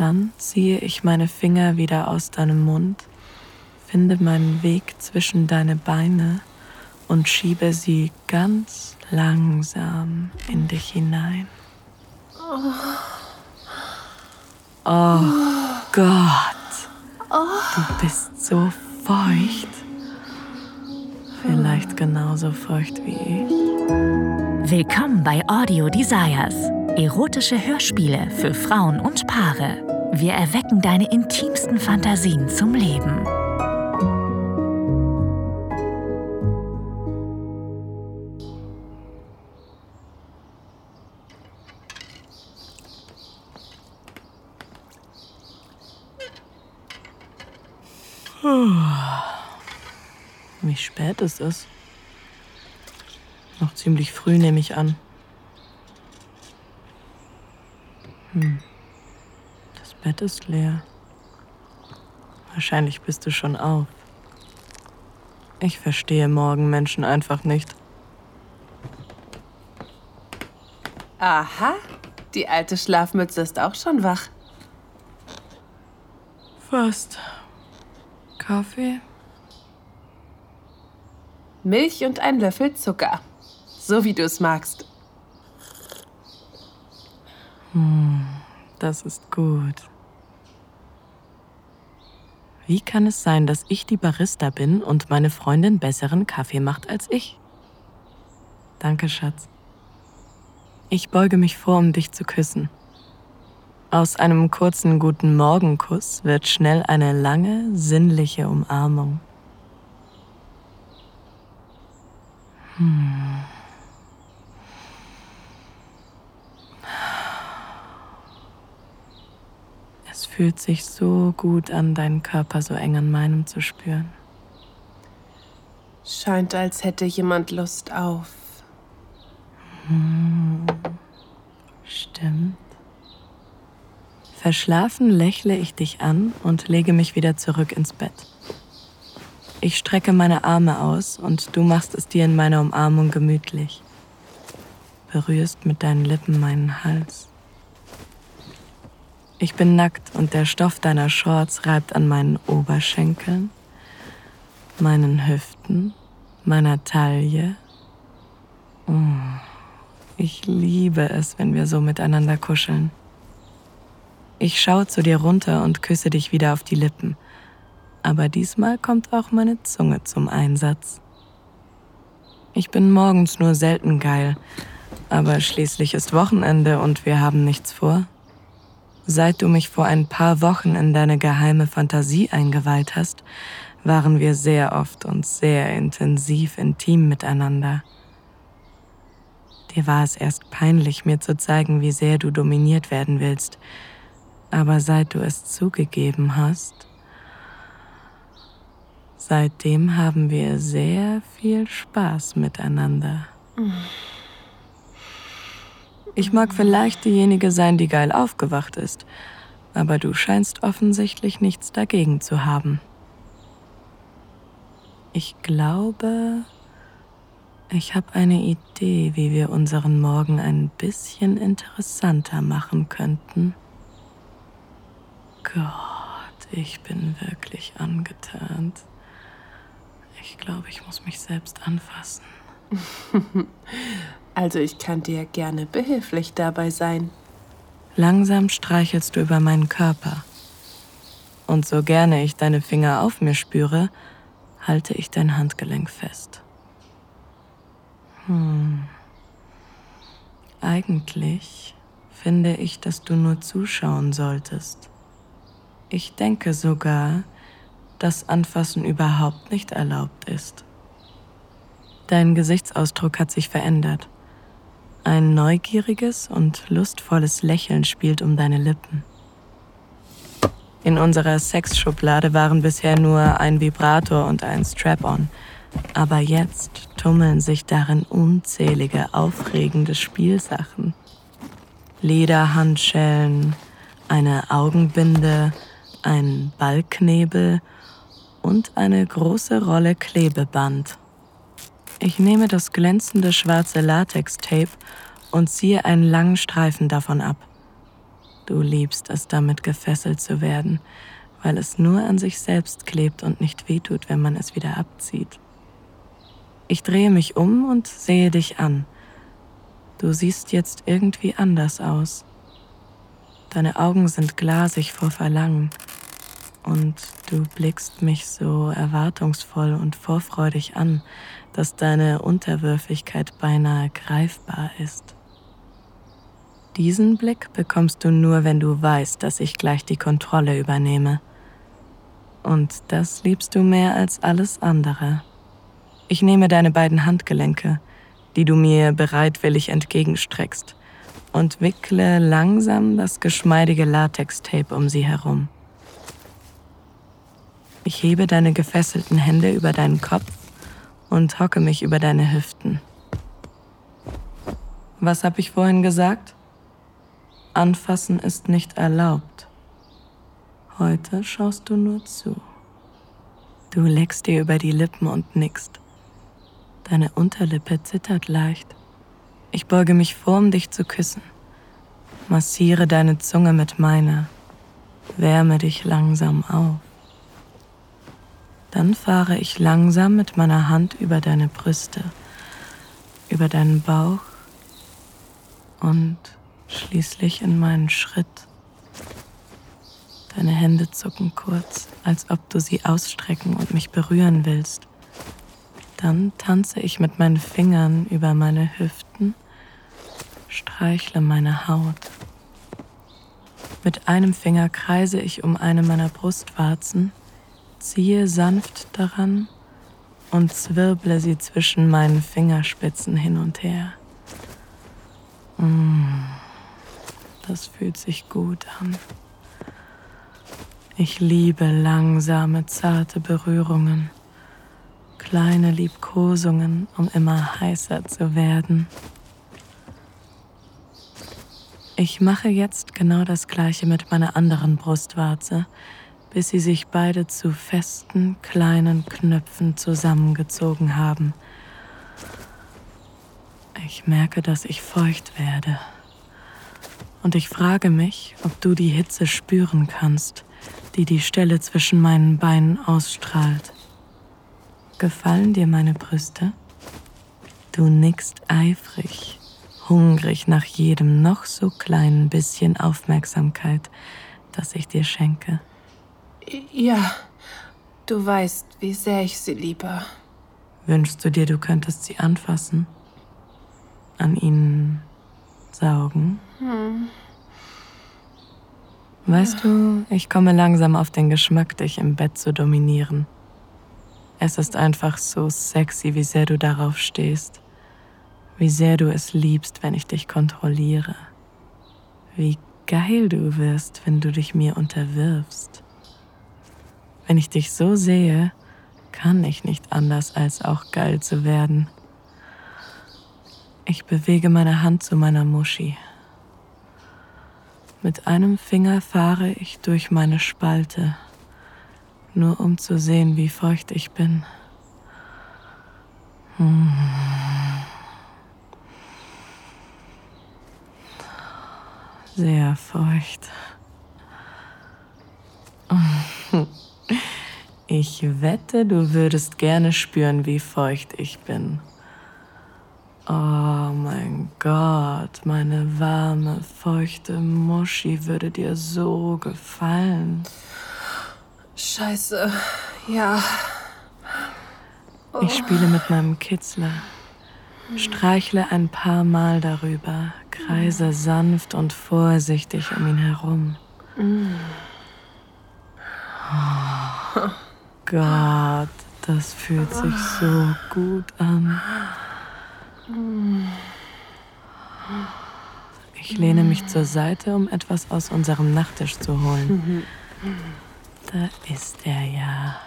Dann ziehe ich meine Finger wieder aus deinem Mund, finde meinen Weg zwischen deine Beine und schiebe sie ganz langsam in dich hinein. Oh Gott, du bist so feucht. Vielleicht genauso feucht wie ich. Willkommen bei Audio Desires. Erotische Hörspiele für Frauen und Paare. Wir erwecken deine intimsten Fantasien zum Leben. Wie spät ist es? Noch ziemlich früh nehme ich an. Hm. Das Bett ist leer. Wahrscheinlich bist du schon auf. Ich verstehe Morgenmenschen einfach nicht. Aha, die alte Schlafmütze ist auch schon wach. Fast. Kaffee? Milch und ein Löffel Zucker. So wie du es magst. Das ist gut. Wie kann es sein, dass ich die Barista bin und meine Freundin besseren Kaffee macht als ich? Danke, Schatz. Ich beuge mich vor, um dich zu küssen. Aus einem kurzen guten Morgenkuss wird schnell eine lange, sinnliche Umarmung. Hm. Es fühlt sich so gut an, deinen Körper so eng an meinem zu spüren. Scheint, als hätte jemand Lust auf. Stimmt. Verschlafen lächle ich dich an und lege mich wieder zurück ins Bett. Ich strecke meine Arme aus und du machst es dir in meiner Umarmung gemütlich. Berührst mit deinen Lippen meinen Hals. Ich bin nackt und der Stoff deiner Shorts reibt an meinen Oberschenkeln, meinen Hüften, meiner Taille. Oh, ich liebe es, wenn wir so miteinander kuscheln. Ich schaue zu dir runter und küsse dich wieder auf die Lippen. Aber diesmal kommt auch meine Zunge zum Einsatz. Ich bin morgens nur selten geil, aber schließlich ist Wochenende und wir haben nichts vor. Seit du mich vor ein paar Wochen in deine geheime Fantasie eingeweiht hast, waren wir sehr oft und sehr intensiv intim miteinander. Dir war es erst peinlich, mir zu zeigen, wie sehr du dominiert werden willst, aber seit du es zugegeben hast, seitdem haben wir sehr viel Spaß miteinander. Ich mag vielleicht diejenige sein, die geil aufgewacht ist, aber du scheinst offensichtlich nichts dagegen zu haben. Ich glaube, ich habe eine Idee, wie wir unseren Morgen ein bisschen interessanter machen könnten. Gott, ich bin wirklich angeturnt. Ich glaube, ich muss mich selbst anfassen. Also ich kann dir gerne behilflich dabei sein. Langsam streichelst du über meinen Körper. Und so gerne ich deine Finger auf mir spüre, halte ich dein Handgelenk fest. Hm. Eigentlich finde ich, dass du nur zuschauen solltest. Ich denke sogar, dass Anfassen überhaupt nicht erlaubt ist. Dein Gesichtsausdruck hat sich verändert. Ein neugieriges und lustvolles Lächeln spielt um deine Lippen. In unserer Sexschublade waren bisher nur ein Vibrator und ein Strap-on, aber jetzt tummeln sich darin unzählige aufregende Spielsachen. Lederhandschellen, eine Augenbinde, ein Ballknebel und eine große Rolle Klebeband. Ich nehme das glänzende schwarze Latex-Tape und ziehe einen langen Streifen davon ab. Du liebst es damit gefesselt zu werden, weil es nur an sich selbst klebt und nicht wehtut, wenn man es wieder abzieht. Ich drehe mich um und sehe dich an. Du siehst jetzt irgendwie anders aus. Deine Augen sind glasig vor Verlangen und du blickst mich so erwartungsvoll und vorfreudig an, dass deine Unterwürfigkeit beinahe greifbar ist. Diesen Blick bekommst du nur, wenn du weißt, dass ich gleich die Kontrolle übernehme. Und das liebst du mehr als alles andere. Ich nehme deine beiden Handgelenke, die du mir bereitwillig entgegenstreckst, und wickle langsam das geschmeidige Latextape um sie herum. Ich hebe deine gefesselten Hände über deinen Kopf und hocke mich über deine Hüften. Was habe ich vorhin gesagt? Anfassen ist nicht erlaubt. Heute schaust du nur zu. Du leckst dir über die Lippen und nickst. Deine Unterlippe zittert leicht. Ich beuge mich vor, um dich zu küssen. Massiere deine Zunge mit meiner. Wärme dich langsam auf. Dann fahre ich langsam mit meiner Hand über deine Brüste, über deinen Bauch und schließlich in meinen Schritt. Deine Hände zucken kurz, als ob du sie ausstrecken und mich berühren willst. Dann tanze ich mit meinen Fingern über meine Hüften, streichle meine Haut. Mit einem Finger kreise ich um eine meiner Brustwarzen ziehe sanft daran und zwirble sie zwischen meinen Fingerspitzen hin und her. Mm, das fühlt sich gut an. Ich liebe langsame, zarte Berührungen, kleine Liebkosungen, um immer heißer zu werden. Ich mache jetzt genau das gleiche mit meiner anderen Brustwarze, bis sie sich beide zu festen, kleinen Knöpfen zusammengezogen haben. Ich merke, dass ich feucht werde. Und ich frage mich, ob du die Hitze spüren kannst, die die Stelle zwischen meinen Beinen ausstrahlt. Gefallen dir meine Brüste? Du nickst eifrig, hungrig nach jedem noch so kleinen bisschen Aufmerksamkeit, das ich dir schenke. Ja, du weißt, wie sehr ich sie liebe. Wünschst du dir, du könntest sie anfassen? An ihnen saugen? Hm. Weißt du, ich komme langsam auf den Geschmack, dich im Bett zu dominieren. Es ist einfach so sexy, wie sehr du darauf stehst. Wie sehr du es liebst, wenn ich dich kontrolliere. Wie geil du wirst, wenn du dich mir unterwirfst. Wenn ich dich so sehe, kann ich nicht anders als auch geil zu werden. Ich bewege meine Hand zu meiner Muschi. Mit einem Finger fahre ich durch meine Spalte, nur um zu sehen, wie feucht ich bin. Hm. Sehr feucht. Ich wette, du würdest gerne spüren, wie feucht ich bin. Oh mein Gott, meine warme, feuchte Muschi würde dir so gefallen. Scheiße, ja. Oh. Ich spiele mit meinem Kitzler, streichle ein paar Mal darüber, kreise sanft und vorsichtig um ihn herum. Oh. Gott, das fühlt sich so gut an. Ich lehne mich zur Seite, um etwas aus unserem Nachttisch zu holen. Da ist er ja,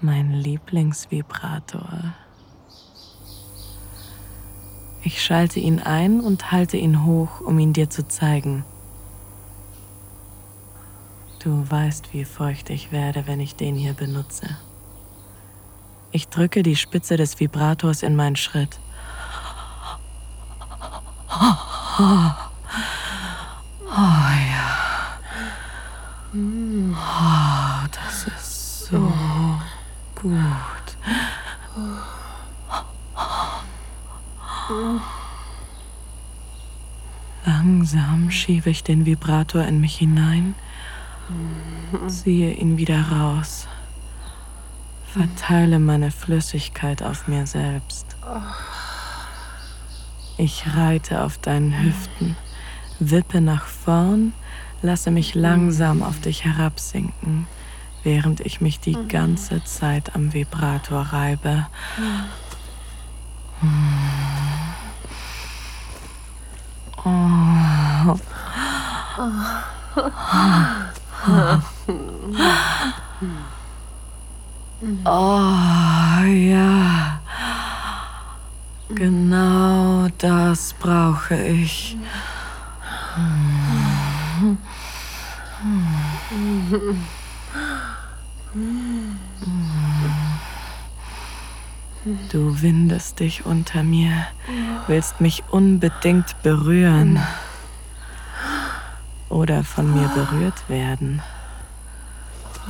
mein Lieblingsvibrator. Ich schalte ihn ein und halte ihn hoch, um ihn dir zu zeigen. Du weißt, wie feucht ich werde, wenn ich den hier benutze. Ich drücke die Spitze des Vibrators in meinen Schritt. Oh, ja. Oh, das ist so gut. Langsam schiebe ich den Vibrator in mich hinein, ziehe ihn wieder raus, verteile meine Flüssigkeit auf mir selbst. Ich reite auf deinen Hüften, wippe nach vorn, lasse mich langsam auf dich herabsinken, während ich mich die ganze Zeit am Vibrator reibe. Oh. Oh ja, genau das brauche ich. Du windest dich unter mir, willst mich unbedingt berühren oder von mir berührt werden.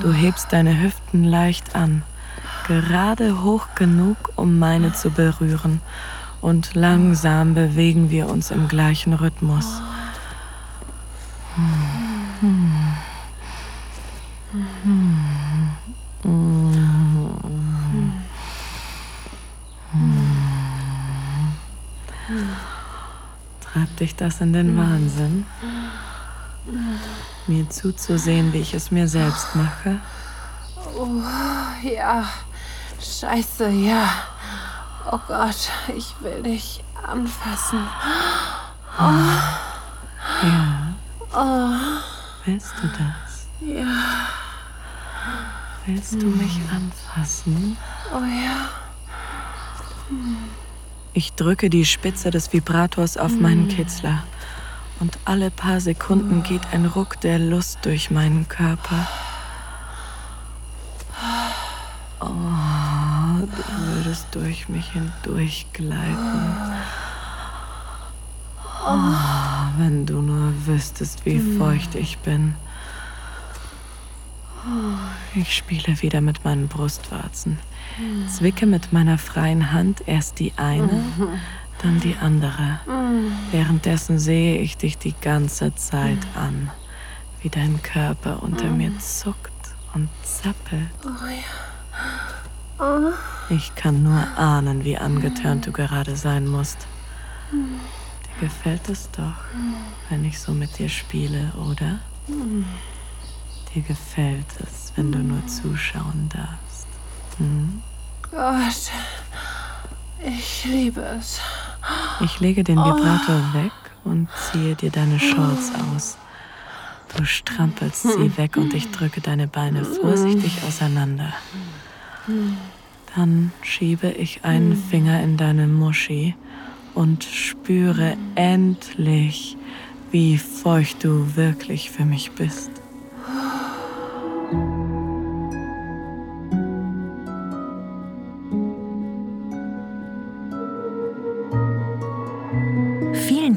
Du hebst deine Hüften leicht an, gerade hoch genug, um meine zu berühren, und langsam bewegen wir uns im gleichen Rhythmus. Treibt dich das in den Wahnsinn? Mir zuzusehen, wie ich es mir selbst mache? Oh, ja. Scheiße, ja. Oh Gott, ich will dich anfassen. Ja. Oh, Willst du das? ja. Willst du mich anfassen? Oh ja. Ich drücke die Spitze des Vibrators auf meinen Kitzler und alle paar Sekunden geht ein Ruck der Lust durch meinen Körper. Oh, du würdest durch mich hindurch gleiten. Oh, wenn du nur wüsstest, wie feucht ich bin. Ich spiele wieder mit meinen Brustwarzen. Zwicke mit meiner freien Hand erst die eine, dann die andere. Währenddessen sehe ich dich die ganze Zeit an, wie dein Körper unter mir zuckt und zappelt. Ich kann nur ahnen, wie angetörnt du gerade sein musst. Dir gefällt es doch, wenn ich so mit dir spiele, oder? Dir gefällt es, wenn du nur zuschauen darfst. Hm? Gott. Ich liebe es. Ich lege den Vibrator weg und ziehe dir deine Shorts aus. Du strampelst sie weg und ich drücke deine Beine vorsichtig auseinander. Dann schiebe ich einen Finger in deine Muschi und spüre endlich, wie feucht du wirklich für mich bist.